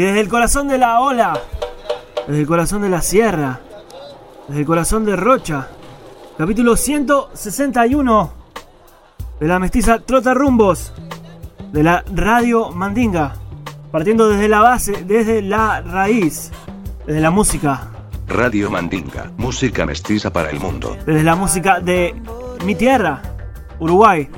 Y desde el corazón de la ola, desde el corazón de la sierra, desde el corazón de Rocha, capítulo 161 de la mestiza Trota Rumbos, de la Radio Mandinga, partiendo desde la base, desde la raíz, desde la música, Radio Mandinga, música mestiza para el mundo. desde la música de mi tierra, Uruguay,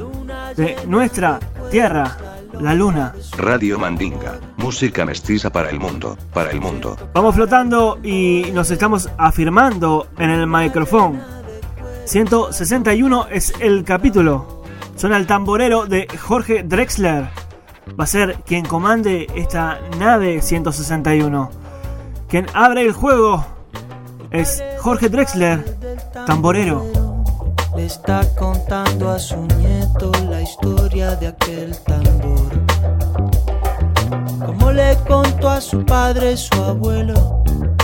de nuestra tierra, la luna. Radio Mandinga, música mestiza para el mundo, para el mundo. Vamos flotando y nos estamos afirmando en el micrófono. 161 es el capítulo. Suena el tamborero de Jorge Drexler. Va a ser quien comande esta nave 161. Quien abre el juego es Jorge Drexler, tamborero. Le está contando a su nieto la historia de aquel tambor. Como le contó a su padre, su abuelo,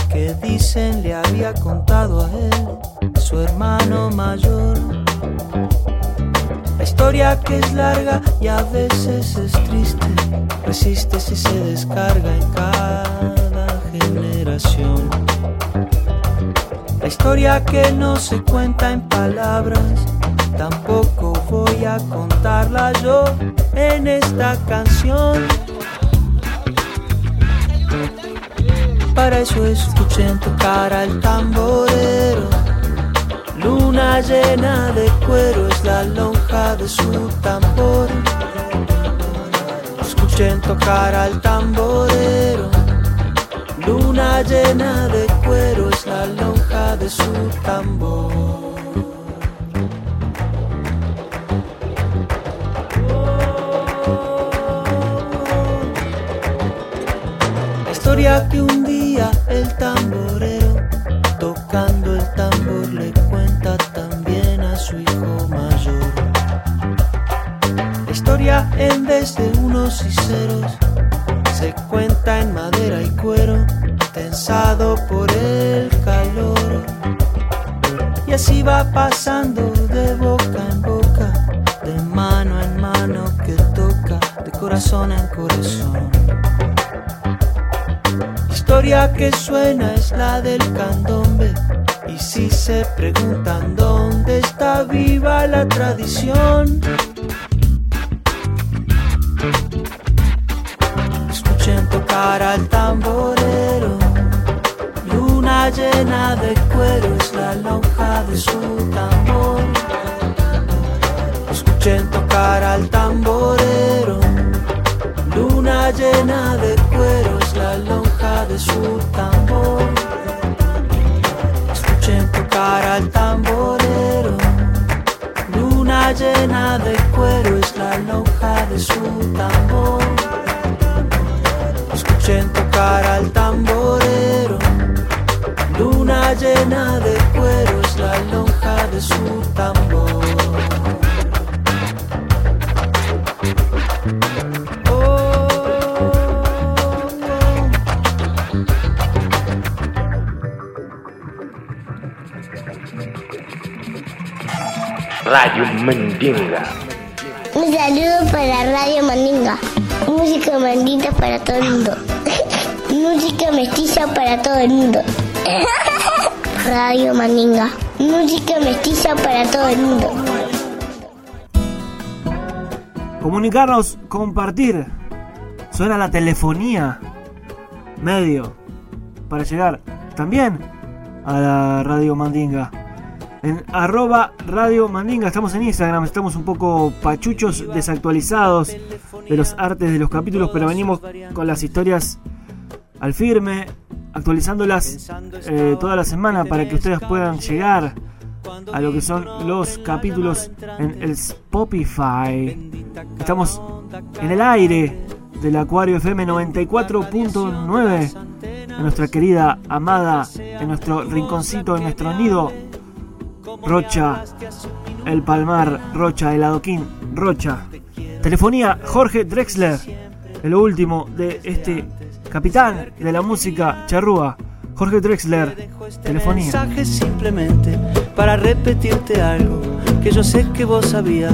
que dicen le había contado a él, su hermano mayor. La historia que es larga y a veces es triste, resiste si se descarga en cada generación. La historia que no se cuenta en palabras, tampoco voy a contarla yo en esta canción. Para eso escuchen tocar al tamborero. Luna llena de cuero es la lonja de su tambor. Escuchen tocar al tamborero. Luna llena de cuero es la lonja de su tambor. Historia que un día el tamborero, tocando el tambor, le cuenta también a su hijo mayor. La historia en vez de unos y ceros, se cuenta en madera y cuero, por el calor. Y así va pasando de boca en boca, de mano en mano que toca, de corazón en corazón. Historia que suena es la del candombe. Y si se preguntan dónde está viva la tradición, de su tambor. Radio Mandinga. Un saludo para Radio Mandinga. Música mandita para todo el mundo. Música mestiza para todo el mundo. Radio Mandinga. Música mestiza para todo el mundo. Comunicarnos, compartir. Suena la telefonía. Medio. Para llegar también a la Radio Mandinga. En arroba Radio Mandinga. Estamos en Instagram. Estamos un poco pachuchos, desactualizados de los artes de los capítulos. Pero venimos con las historias al firme. Actualizándolas eh, toda la semana para que ustedes puedan llegar a lo que son los capítulos en el Spotify. Estamos en el aire del Acuario FM 94.9 en nuestra querida, amada, en nuestro rinconcito, en nuestro nido, Rocha, el Palmar, Rocha, el Adoquín, Rocha. Telefonía Jorge Drexler, el último de este capitán de la música charrúa. Jorge Drexler, telefonía. mensaje simplemente para repetirte algo que yo sé que vos sabías.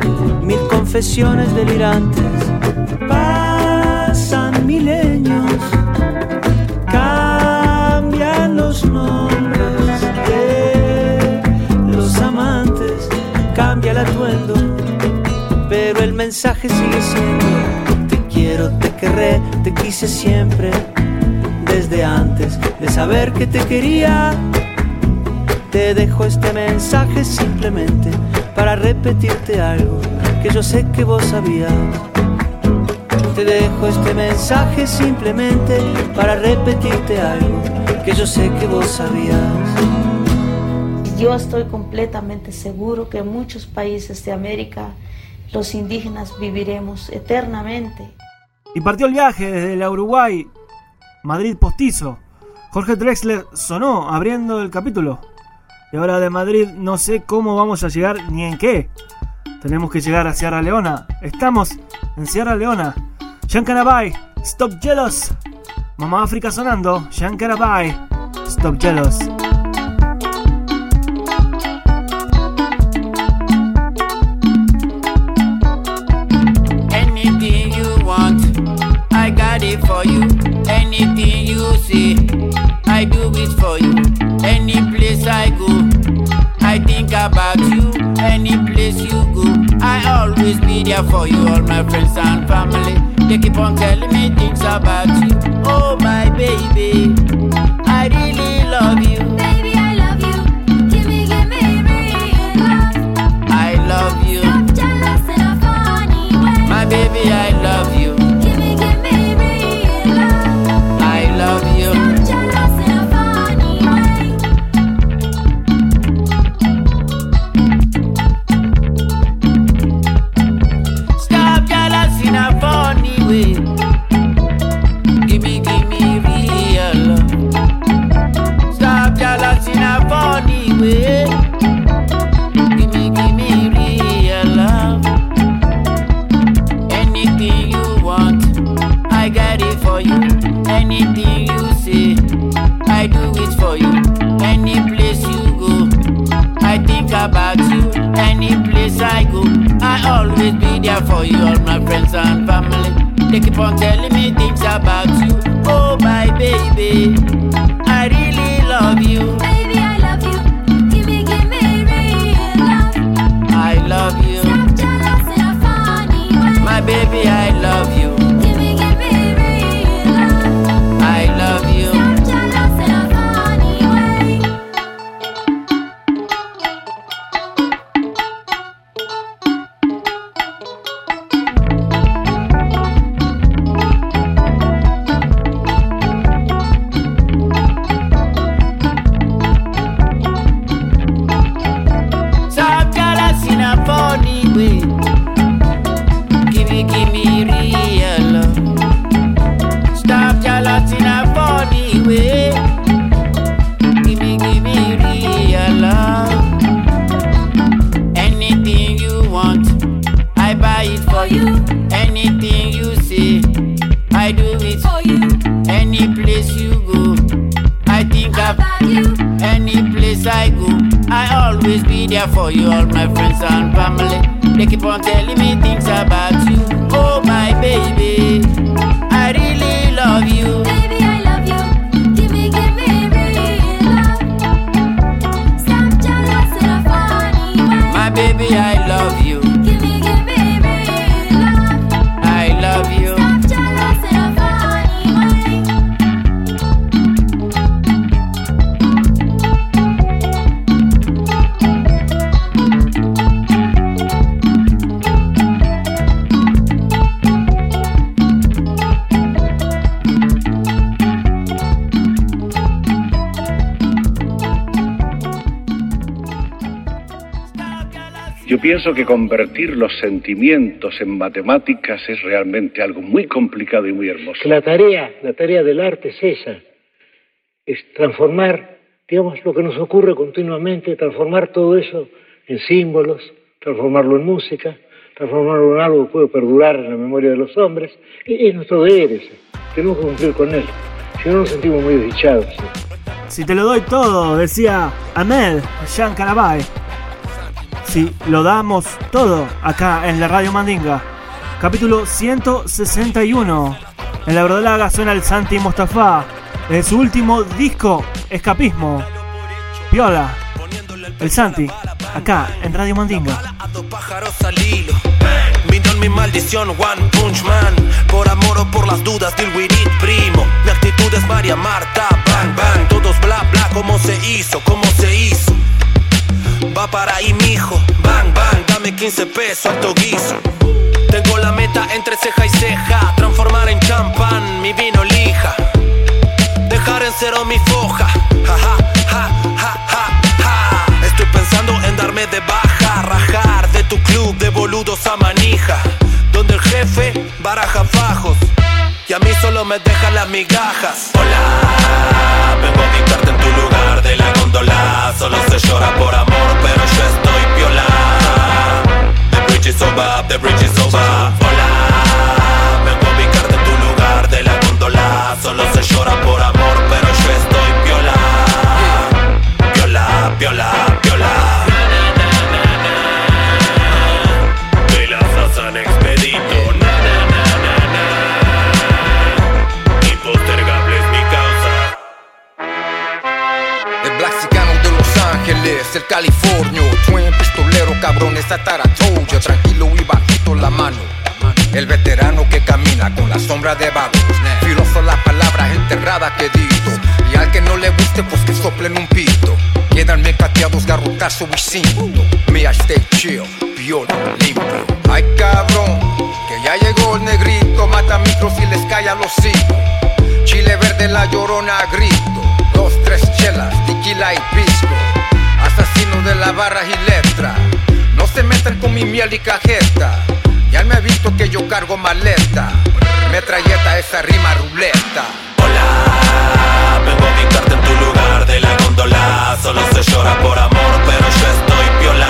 confesiones delirantes. Pasan milenios, cambian los nombres de los amantes, cambia el atuendo, pero el mensaje sigue siendo: Te quiero, te querré, te quise siempre, desde antes de saber que te quería. Te dejo este mensaje simplemente para repetirte algo que yo sé que vos sabías. Te dejo este mensaje simplemente para repetirte algo que yo sé que vos sabías. Yo estoy completamente seguro que en muchos países de América los indígenas viviremos eternamente. Y partió el viaje desde la Uruguay, Madrid postizo. Jorge Drexler sonó abriendo el capítulo. Y ahora de Madrid no sé cómo vamos a llegar ni en qué. Tenemos que llegar a Sierra Leona. Estamos en Sierra Leona. Shankarabai, Stop Jealous. Mamá África sonando. Shankarabai, Stop Jealous. Anything you want, I got it for you. Anything you see, I do it for you. Any place I go, I think about you. Any place you go, I always be there for you, all my friends and family. They keep on telling me things about you. Oh, my baby, I really love you. Baby, I love you. Give me, give me, real love. I love you. Not jealous in a funny way. My baby, I there for you, all my friends and family. They keep on telling me things about you. Oh, my baby, I really love you. Baby, I love you. Give me, give me real love. I love you. Stop jealous in a funny way. My baby, I love you. Pienso que convertir los sentimientos en matemáticas es realmente algo muy complicado y muy hermoso. la tarea, la tarea del arte es esa, es transformar, digamos, lo que nos ocurre continuamente, transformar todo eso en símbolos, transformarlo en música, transformarlo en algo que puede perdurar en la memoria de los hombres, y es nuestro deber ese, tenemos que cumplir con él, si no nos sentimos muy desdichados. ¿sí? Si te lo doy todo, decía Ahmed Jean Carabay. Si lo damos todo acá en la Radio Mandinga. Capítulo 161. En la verdolaga suena el Santi Mostafa. De su último disco, Escapismo. Viola. El Santi. Acá en Radio Mandinga. es María Marta, bang bang. Todos bla bla, cómo se hizo. 15 pesos, alto guiso. Tengo la meta entre ceja y ceja. Transformar en champán mi vino lija. Dejar en cero mi foja. Ja, ja, ja, ja, ja, ja. Estoy pensando en darme de baja, rajar de tu club de boludos a manija, donde el jefe baraja fajos y a mí solo me dejan las migajas. Hola, vengo a dictarte en tu lugar de la góndola. Solo se llora por amor, pero The bridge is over, the bridge is over. Pistolero, cabrones, yo tranquilo y bajito la mano. El veterano que camina con la sombra de vagos, filoso las palabras enterradas que dito. Y al que no le guste, pues que soplen un pito. Quedan mecateados, garrotazo y cinto. Me stay chill, viola, limpio. Ay cabrón, que ya llegó el negrito, mata micros y les cae a los cinco. Chile verde, la llorona a grito. Dos, tres chelas, tequila y pisco. Asesino de la barra y letra. Se metan con mi miel y cajeta. Ya me ha visto que yo cargo maleta. Metralleta, esa rima ruleta. Hola, vengo a ubicarte en tu lugar de la góndola. Solo se llora por amor, pero yo estoy viola.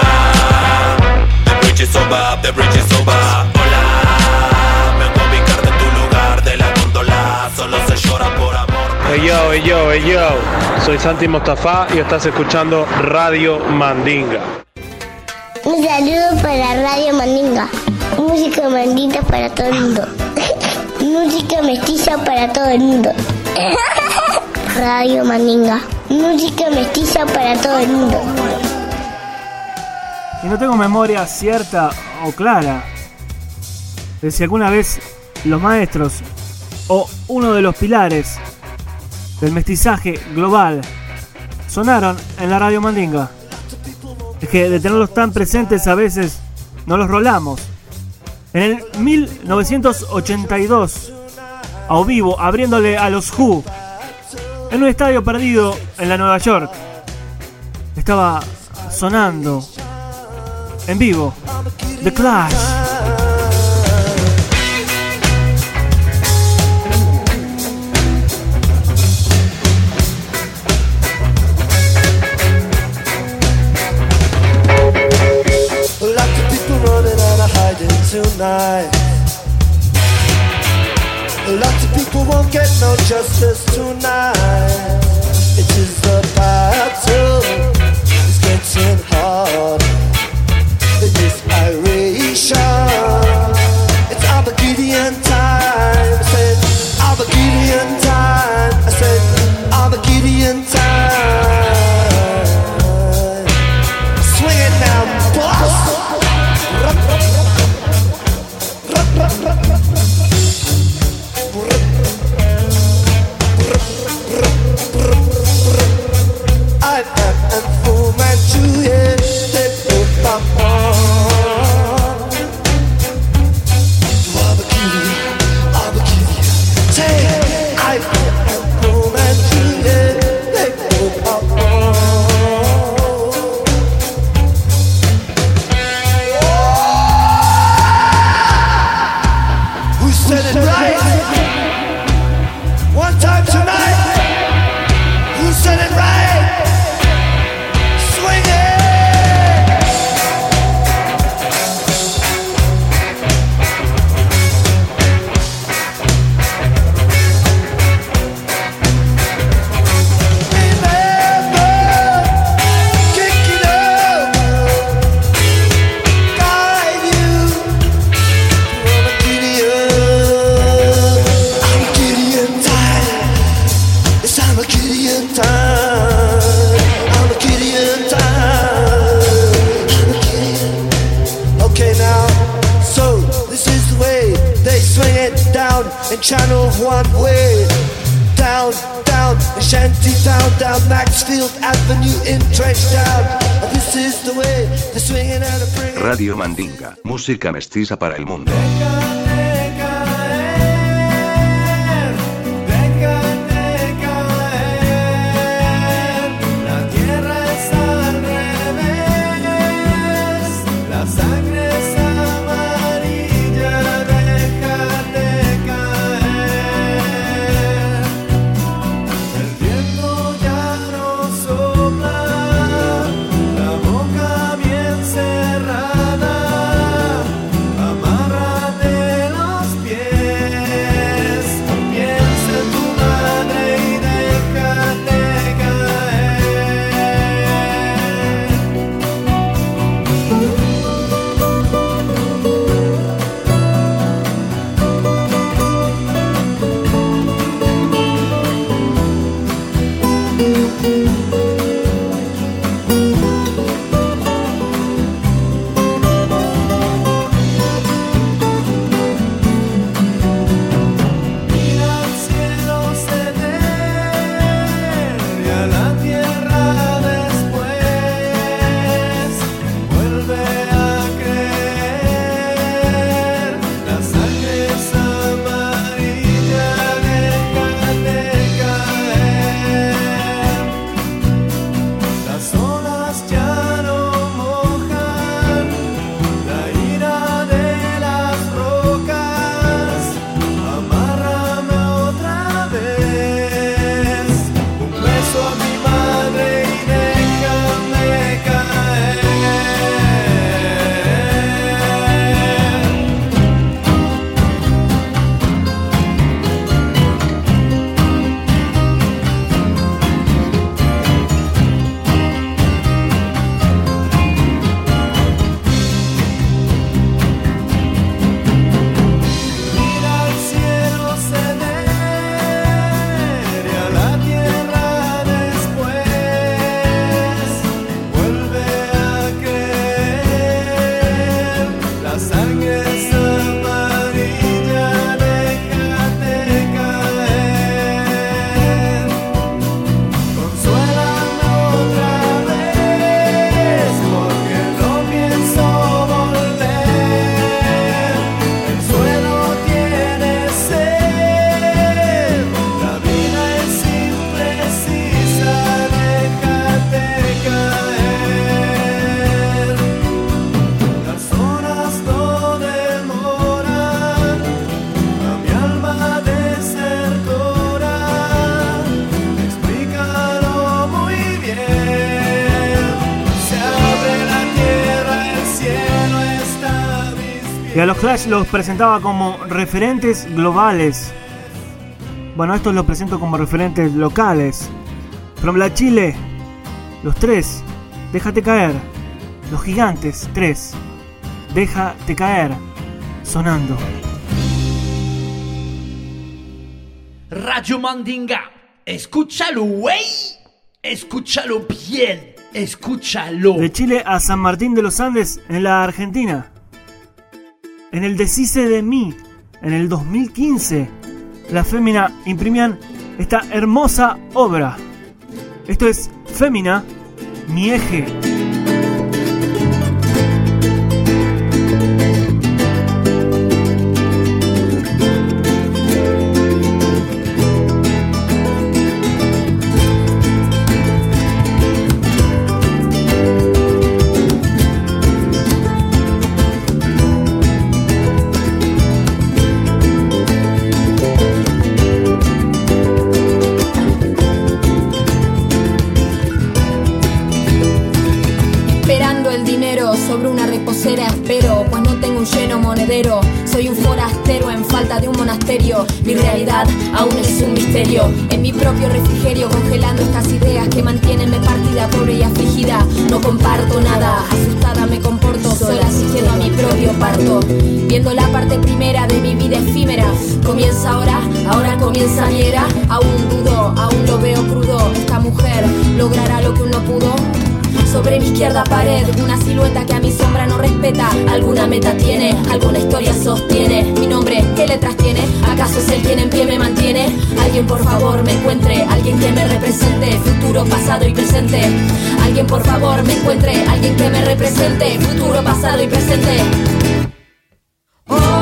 The bridge is over, the bridge is over. Hola, vengo a ubicarte en tu lugar de la góndola. Solo se llora por amor. Hey yo, hey yo, hey yo. Soy Santi Mostafa y estás escuchando Radio Mandinga. Un saludo para Radio Mandinga. Música maldita para todo el mundo. Música mestiza para todo el mundo. Radio Mandinga. Música mestiza para todo el mundo. Y no tengo memoria cierta o clara de si alguna vez los maestros o uno de los pilares del mestizaje global sonaron en la radio Mandinga. Es que de tenerlos tan presentes a veces no los rolamos. En el 1982, a vivo, abriéndole a los Who, en un estadio perdido en la Nueva York, estaba sonando en vivo The Clash. Tonight. Lots of people won't get no justice tonight. It is the battle, it's getting harder. Mestiza para el mundo. Y a los Clash los presentaba como referentes globales. Bueno, estos los presento como referentes locales. From la Chile, los tres, déjate caer. Los gigantes, tres, déjate caer. Sonando. Radio Mandinga, escúchalo, güey. Escúchalo bien, escúchalo. De Chile a San Martín de los Andes, en la Argentina. En el Deshice de mí, en el 2015, la Fémina imprimían esta hermosa obra. Esto es Fémina, mi eje. En mi propio refrigerio, congelando estas ideas que mantienen mi partida pobre y afligida. No comparto nada, asustada me comporto, sola asistiendo a mi propio parto. Viendo la parte primera de mi vida efímera. Comienza ahora, ahora comienza mi era. Aún dudo, aún lo veo crudo. Esta mujer logrará lo que uno pudo. Sobre mi izquierda pared, una silueta que a mi sombra no respeta. Alguna meta tiene, alguna historia sostiene. Mi nombre, ¿qué letras tiene? ¿Acaso es el quien en pie me mantiene? Alguien por favor me encuentre, alguien que me represente, futuro, pasado y presente. Alguien por favor me encuentre, alguien que me represente, futuro, pasado y presente. Oh,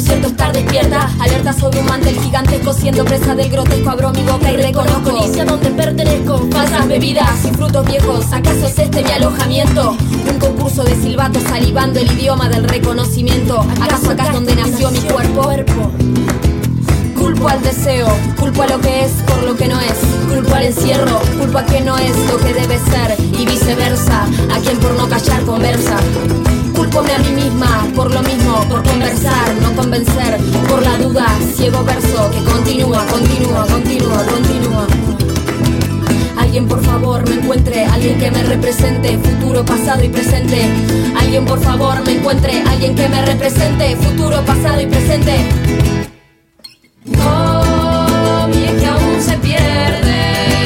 respuestas. ¿Acaso es cierto estar despierta? Alerta sobre un mantel gigantesco, siendo presa del grotesco. Abro mi boca y reconozco. Dice a donde pertenezco. Falsas bebidas y frutos viejos. ¿Acaso es este mi alojamiento? Un concurso de silbatos salivando el idioma del reconocimiento. ¿Acaso acá es donde nació mi cuerpo? Culpo al deseo, culpo a lo que es por lo que no es, culpo al encierro, culpo a que no es lo que debe ser y viceversa, a quien por no callar conversa. Culpome a mí misma por lo mismo, por conversar, no convencer, por la duda, ciego verso que continúa, continúa, continúa, continúa. Alguien por favor me encuentre, alguien que me represente, futuro, pasado y presente. Alguien por favor me encuentre, alguien que me represente, futuro, pasado y presente. Oh, vieja aún se pierde.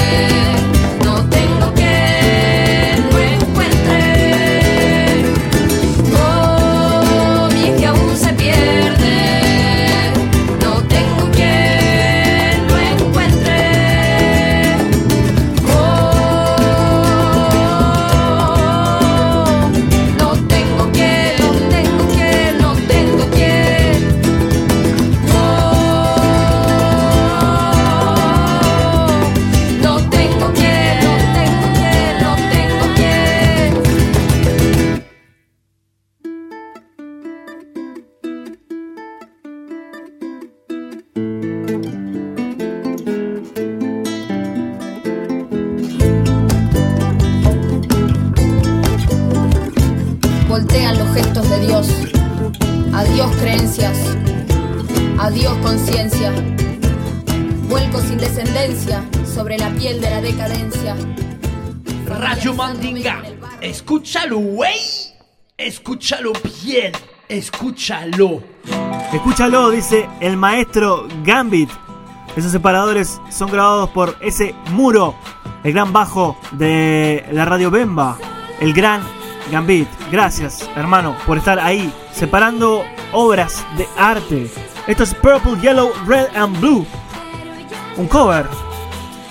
Escúchalo bien, escúchalo. Escúchalo, dice el maestro Gambit. Esos separadores son grabados por ese muro, el gran bajo de la radio Bemba, el gran Gambit. Gracias, hermano, por estar ahí separando obras de arte. Esto es Purple, Yellow, Red and Blue. Un cover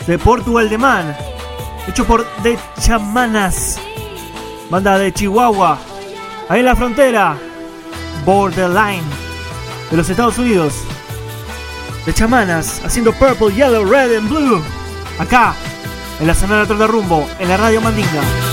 de Portugal de Man, hecho por The Chamanas, banda de Chihuahua, Ahí en la frontera, Borderline, de los Estados Unidos. De chamanas, haciendo purple, yellow, red and blue. Acá, en la zona de de Rumbo, en la radio Mandinga.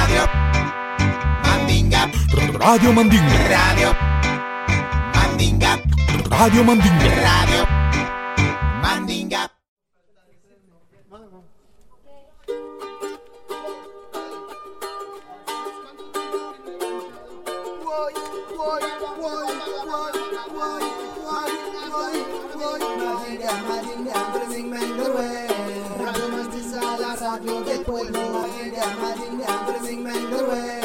Radio Mandinga. Radio Mandinga. Radio Mandinga. Radio Mandinga. Radio del pueblo, Mandinga, Mandinga,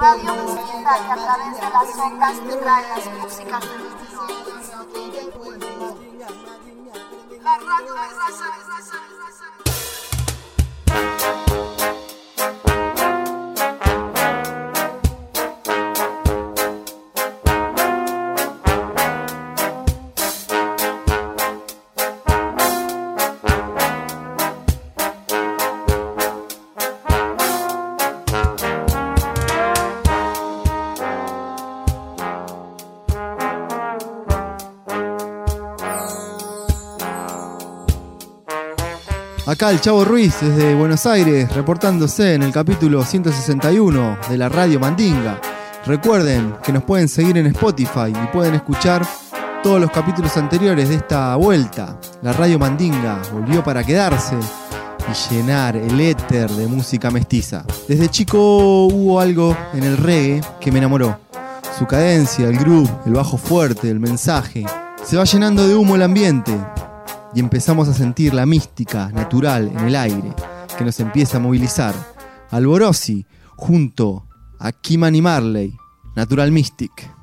Radio Distinta que a través de las ondas trae las músicas de Acá Chavo Ruiz desde Buenos Aires, reportándose en el capítulo 161 de la Radio Mandinga. Recuerden que nos pueden seguir en Spotify y pueden escuchar todos los capítulos anteriores de esta vuelta. La Radio Mandinga volvió para quedarse y llenar el éter de música mestiza. Desde chico hubo algo en el reggae que me enamoró. Su cadencia, el groove, el bajo fuerte, el mensaje. Se va llenando de humo el ambiente, y empezamos a sentir la mística natural en el aire que nos empieza a movilizar. Alborosi junto a Kimani Marley, Natural Mystic.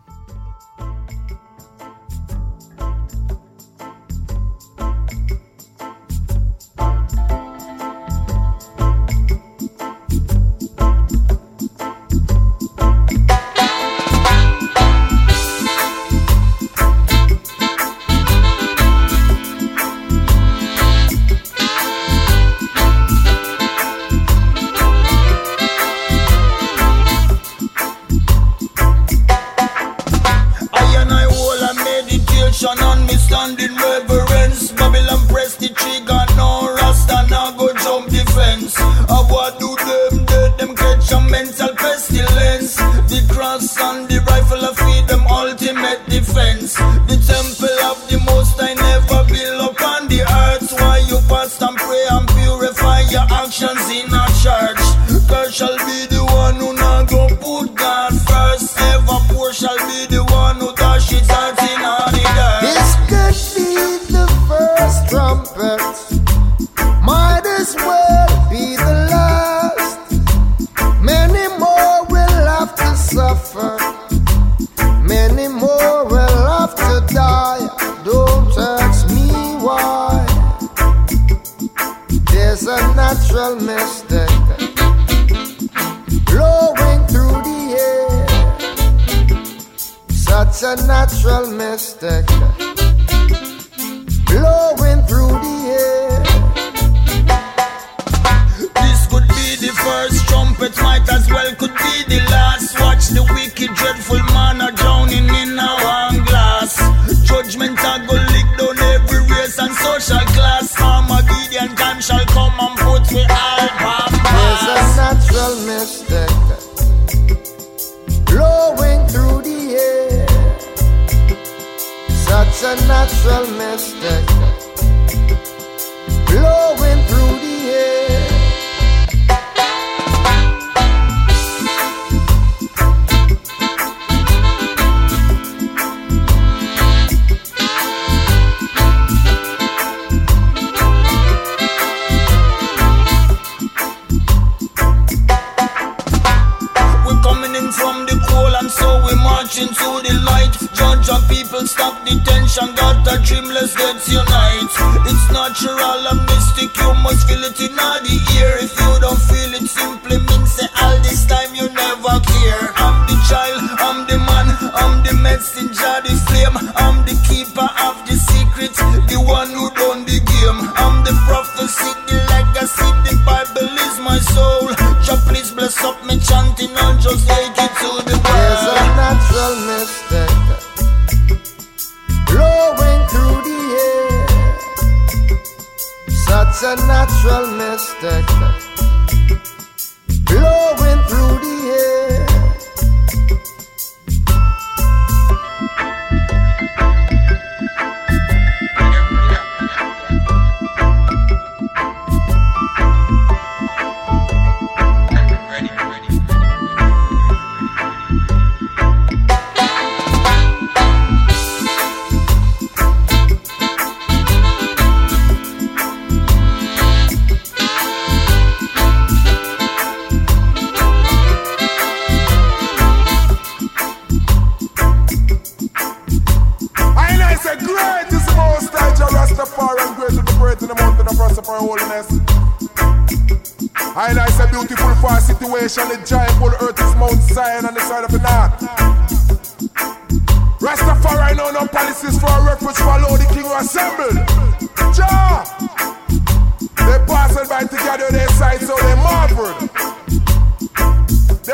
And got a dreamless dance unite. It's natural and mystic, you must feel it tonight.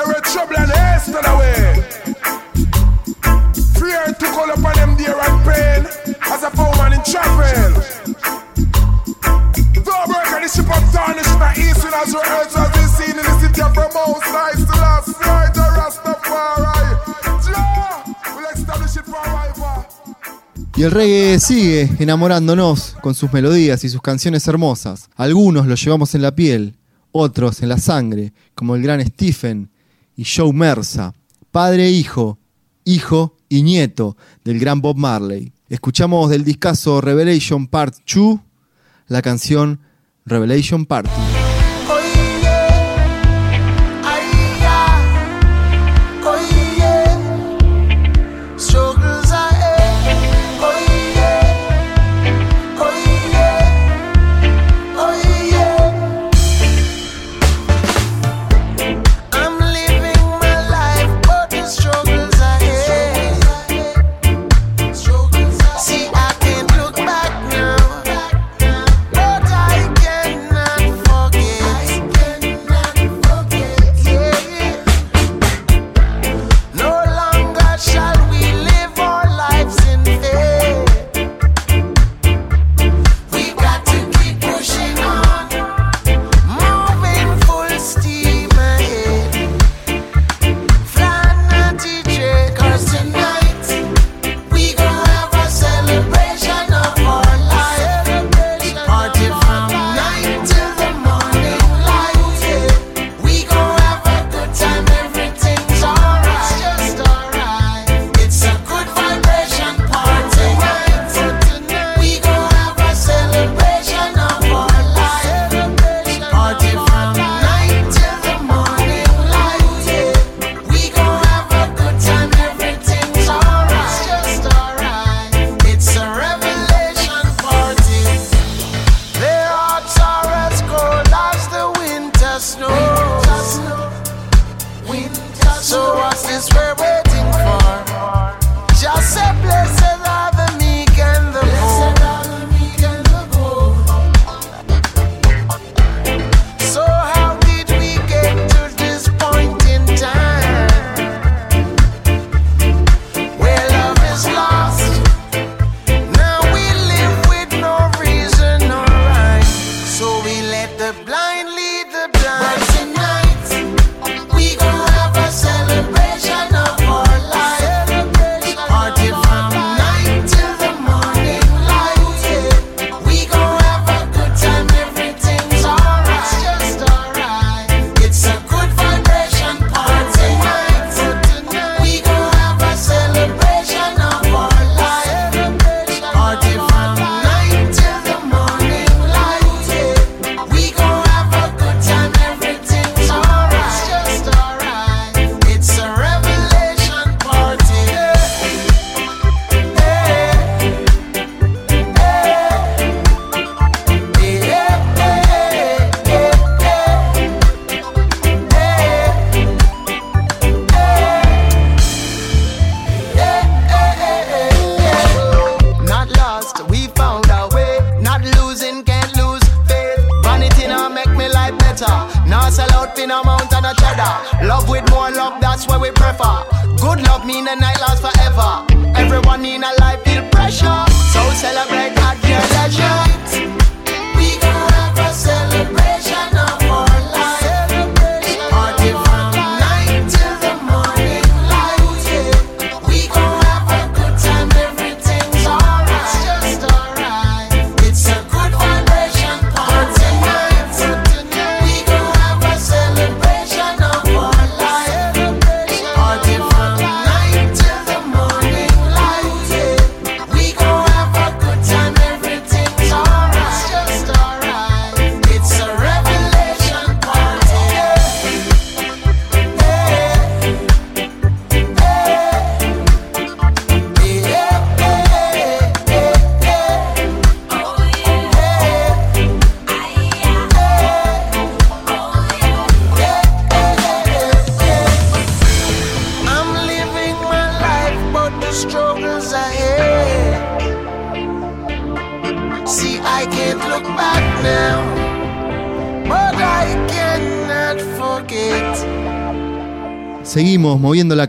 And the to and of in the Y el reggae sigue enamorándonos con sus melodías y sus canciones hermosas. Algunos lo llevamos en la piel, otros en la sangre, como el gran Stephen, y Joe Mersa, padre e hijo, hijo y nieto del gran Bob Marley. Escuchamos del discazo Revelation Part 2 la canción Revelation Party.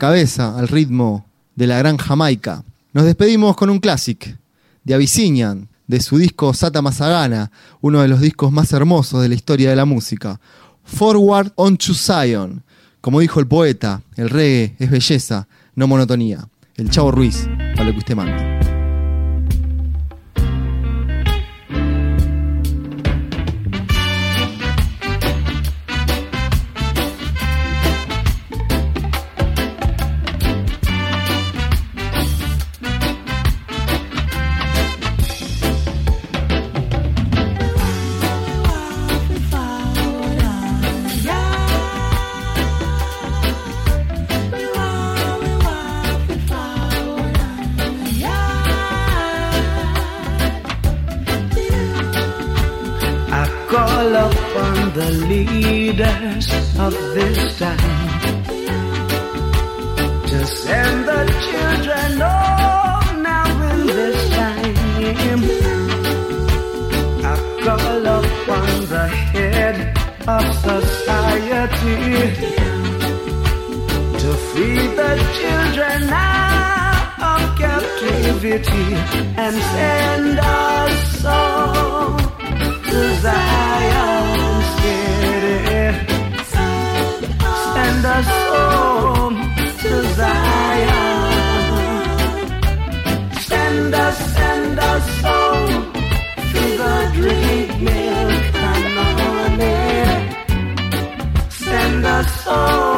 Cabeza al ritmo de la gran Jamaica. Nos despedimos con un classic de Abyssinian, de su disco Sata Masagana, uno de los discos más hermosos de la historia de la música. Forward on to Zion. Como dijo el poeta, el reggae es belleza, no monotonía. El Chavo Ruiz, para lo que usted mande. The leaders of this time. To send the children home now in this time. I call upon the head of society. To free the children out of captivity and send us home to Zion City. Send us home to Zion. Send us, send us home to the drink milk and honey. Send us home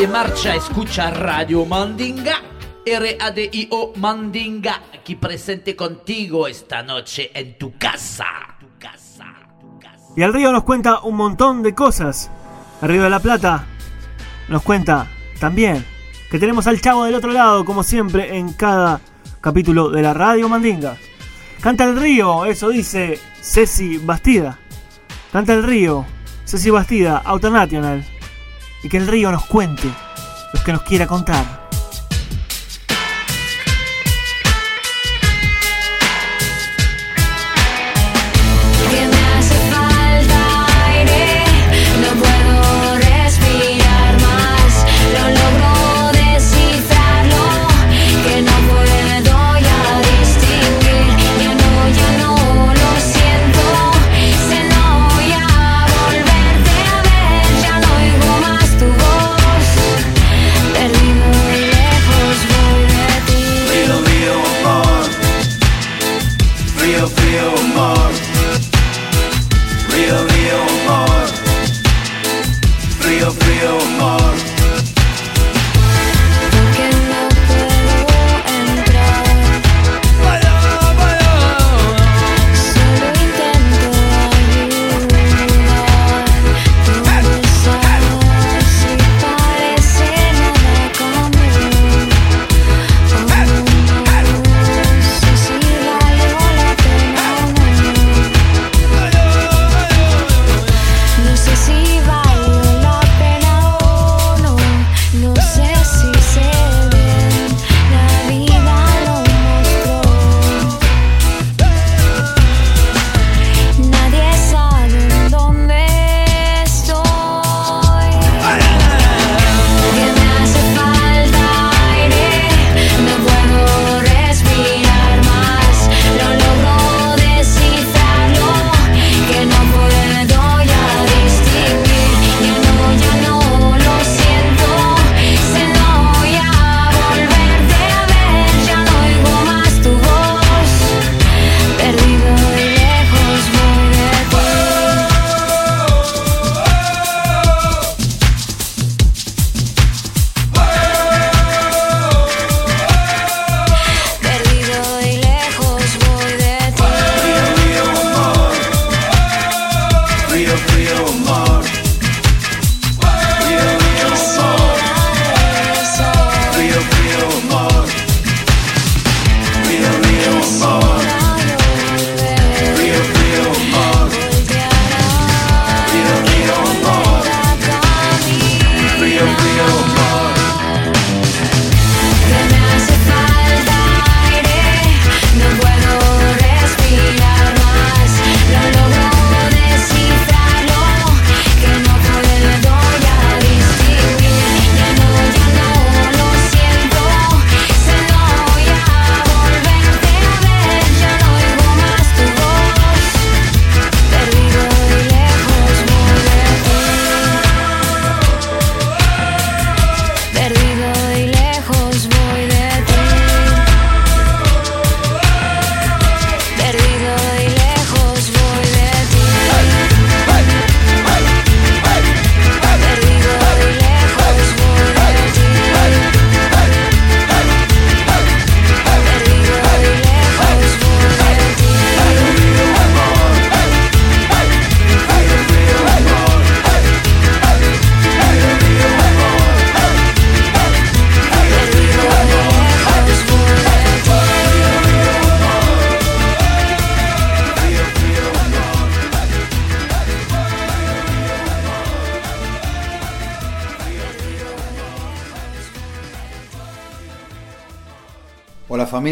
pide marcha, escucha Radio Mandinga. R-A-D-I-O Mandinga, aquí presente contigo esta noche en tu casa. Y el río nos cuenta un montón de cosas. El río de la Plata nos cuenta también que tenemos al chavo del otro lado, como siempre, en cada capítulo de la Radio Mandinga. Canta el río, eso dice Ceci Bastida. Canta el río, Ceci Bastida, Autonational. Y que el río nos cuente lo que nos quiera contar.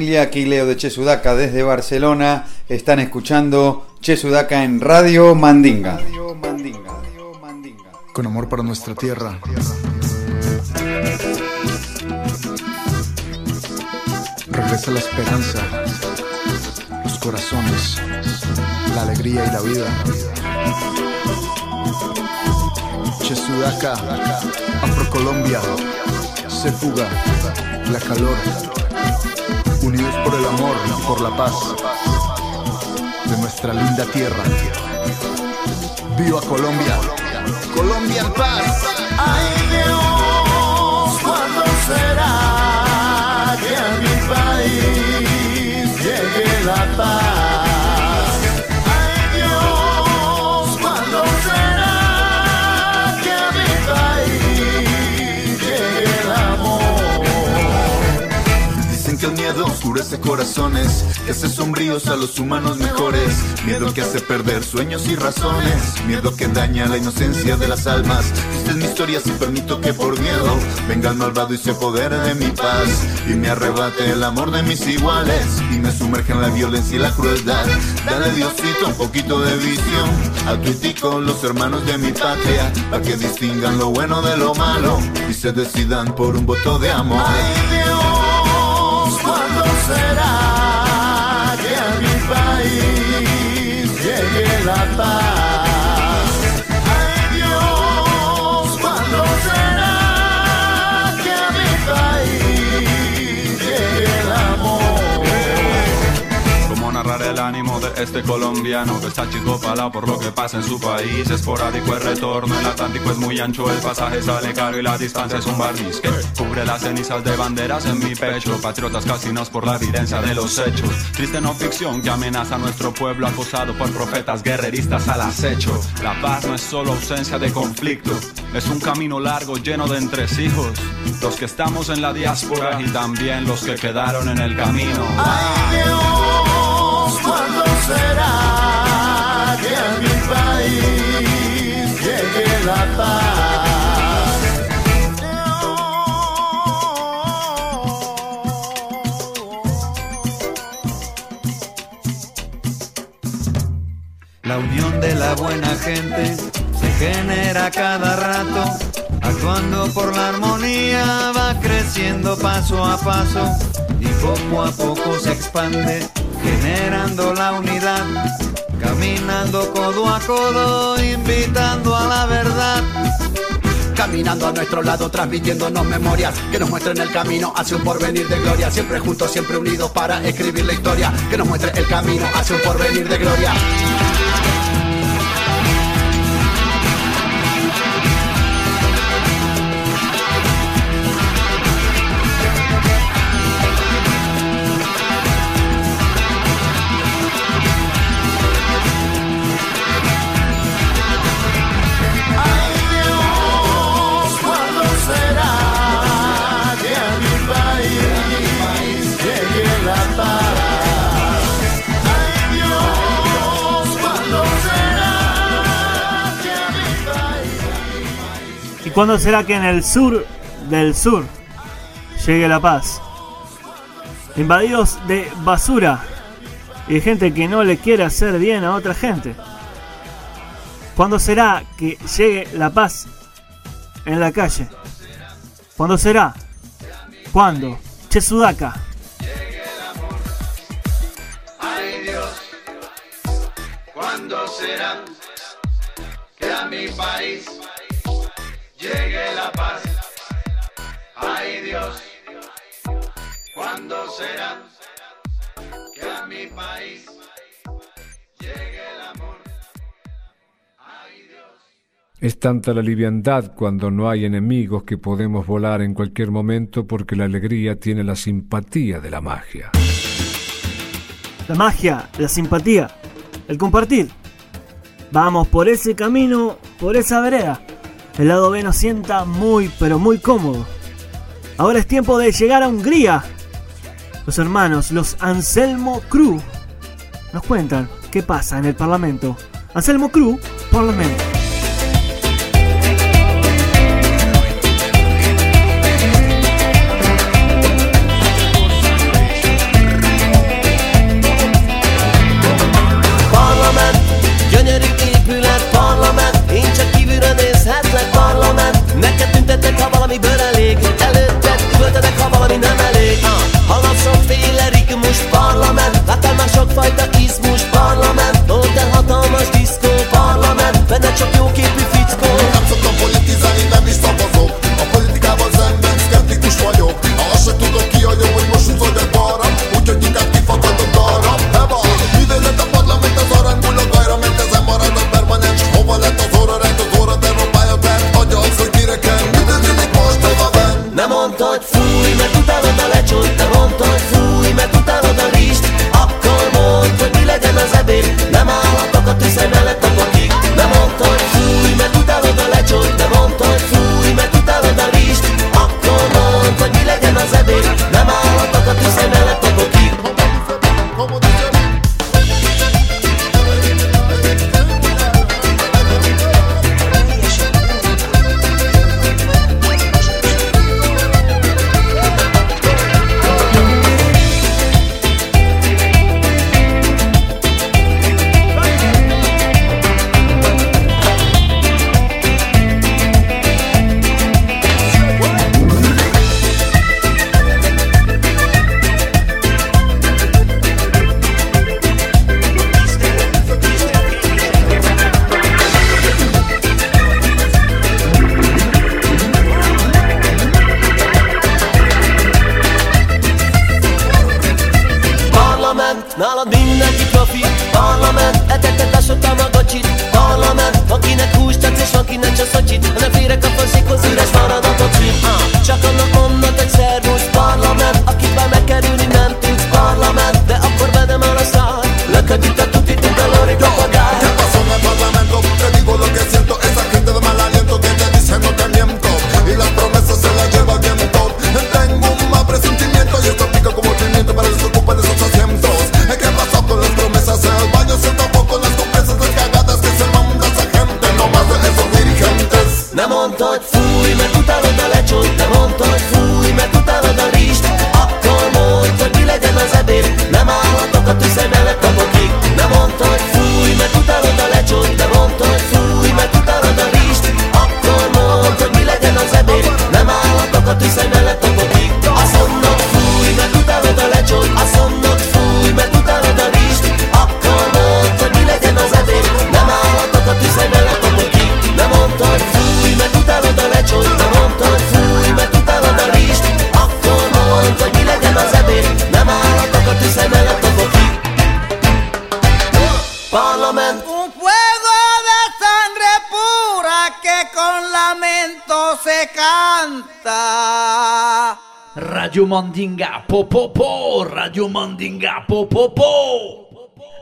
Familia, aquí Leo de Che Sudaca desde Barcelona. Están escuchando Che Sudaca en Radio Mandinga. Con amor para nuestra tierra. Regresa la esperanza, los corazones, la alegría y la vida. Che Sudaca, Afrocolombia, se fuga, la calor. Unidos por el amor y por la paz de nuestra linda tierra. ¡Viva Colombia! ¡Colombia en paz! Ay Dios, ¿cuándo será que a mi país llegue la paz? El miedo oscurece corazones, que hace sombríos a los humanos mejores. Miedo que hace perder sueños y razones. Miedo que daña la inocencia de las almas. Esta es mi historia si permito que por miedo venga el malvado y se apodere de mi paz. Y me arrebate el amor de mis iguales. Y me sumerge en la violencia y la crueldad. Dale Diosito un poquito de visión. A tu y tico, los hermanos de mi patria. Para que distingan lo bueno de lo malo. Y se decidan por un voto de amor. Dios, ¿cuándo será que a mi país llegue la paz? Ánimo de este colombiano que está chico pala por lo que pasa en su país? Esporádico el retorno, el Atlántico es muy ancho, el pasaje sale caro y la distancia es un barniz que cubre las cenizas de banderas en mi pecho. Patriotas casinos por la evidencia de los hechos. Triste no ficción que amenaza a nuestro pueblo acosado por profetas guerreristas al acecho. La paz no es solo ausencia de conflicto, es un camino largo lleno de entresijos. Los que estamos en la diáspora y también los que quedaron en el camino. Ay Dios, ¿cuándo será que a mi país llegue la paz? La unión de la buena gente se genera cada rato, actuando por la armonía, va creciendo paso a paso y poco a poco se expande, generando la unidad, caminando codo a codo, invitando a la verdad. Caminando a nuestro lado, transmitiéndonos memorias que nos muestren el camino hacia un porvenir de gloria. Siempre juntos, siempre unidos para escribir la historia que nos muestre el camino hacia un porvenir de gloria. Cuándo será que en el sur del sur llegue la paz? Invadidos de basura y de gente que no le quiere hacer bien a otra gente. ¿Cuándo será que llegue la paz en la calle? ¿Cuándo será? ¿Cuándo? Che Dios, ¿cuándo será que a mi país llegue la paz? Ay Dios, ¿cuándo será que a mi país llegue el amor? Es tanta la liviandad cuando no hay enemigos que podemos volar en cualquier momento porque la alegría tiene la simpatía de la magia. La magia, la simpatía, el compartir. Vamos por ese camino, por esa vereda. El lado B nos sienta muy, pero muy cómodo. Ahora es tiempo de llegar a Hungría. Los hermanos, los Anselmo Cruz, nos cuentan qué pasa en el Parlamento. Anselmo Cruz, Parlamento.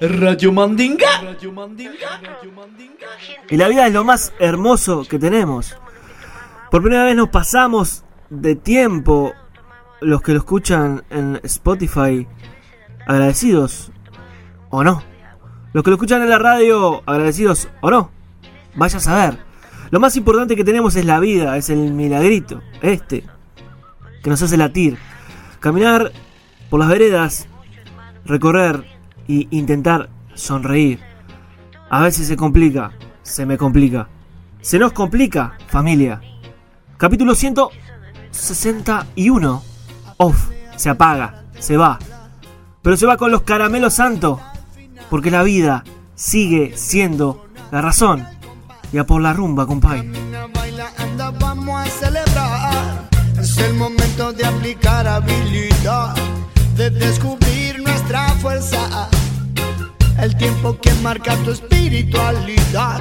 Radio Mandinga. Radio Mandinga. Y la vida es lo más hermoso que tenemos. Por primera vez nos pasamos de tiempo los que lo escuchan en Spotify agradecidos o no. Los que lo escuchan en la radio agradecidos o no. Vaya a saber. Lo más importante que tenemos es la vida, es el milagrito, este, que nos hace latir. Caminar por las veredas, recorrer y intentar sonreír. A veces se complica, se me complica. Se nos complica, familia. Capítulo 161. Off, se apaga, se va. Pero se va con los caramelos santos. Porque la vida sigue siendo la razón. Y a por la rumba, compadre. vamos a celebrar. Es el momento de aplicar habilidad, de descubrir nuestra fuerza. El tiempo que marca tu espiritualidad,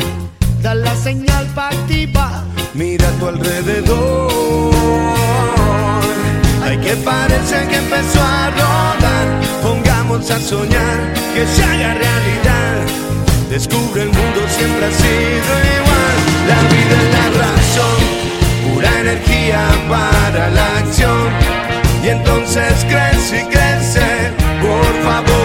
da la señal para activar. Mira a tu alrededor. Hay que parece que empezó a rodar. Pongamos a soñar que se haga realidad. Descubre el mundo siempre ha sido igual. La vida es la razón, pura energía para la acción. Y entonces crece y crece, por favor,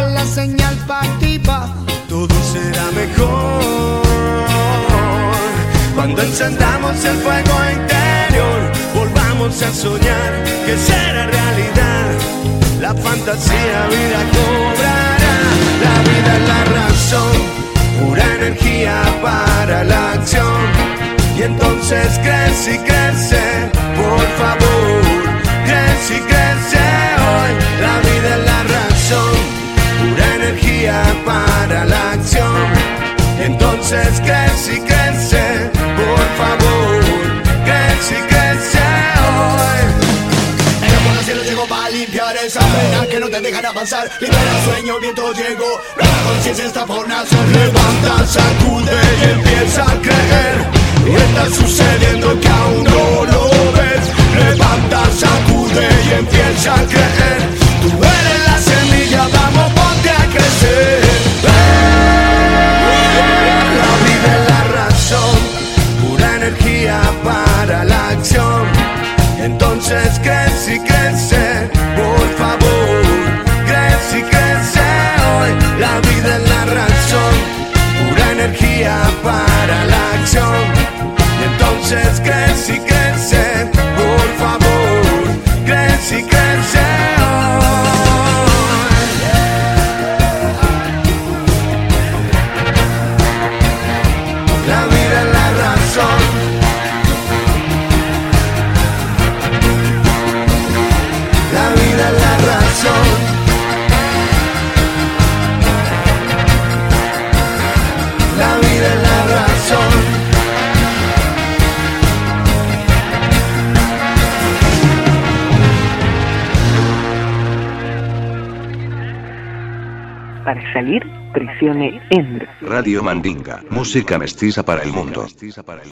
la señal para activar. todo será mejor. Cuando encendamos el fuego interior, volvamos a soñar que será realidad. La fantasía vida cobrará, la vida es la razón, pura energía para la acción. Y entonces crece y crece, por favor, crece y crece hoy. La vida entonces crece y crece, por favor, crece y crece hoy. El amor al cielo llegó para limpiar esa pena que no te dejan avanzar. Libera sueño, viento llegó, la conciencia está por nacer. Levanta, sacude y empieza a creer. Y está sucediendo que aún no lo ves. Levanta, sacude y empieza a creer. Para la acción. Entonces crece y crece Por favor. Crece y crece hoy La vida es la razón. Pura energía para la acción. Entonces crece y crece salir, presione Enter. Radio Mandinga, música mestiza para el mundo.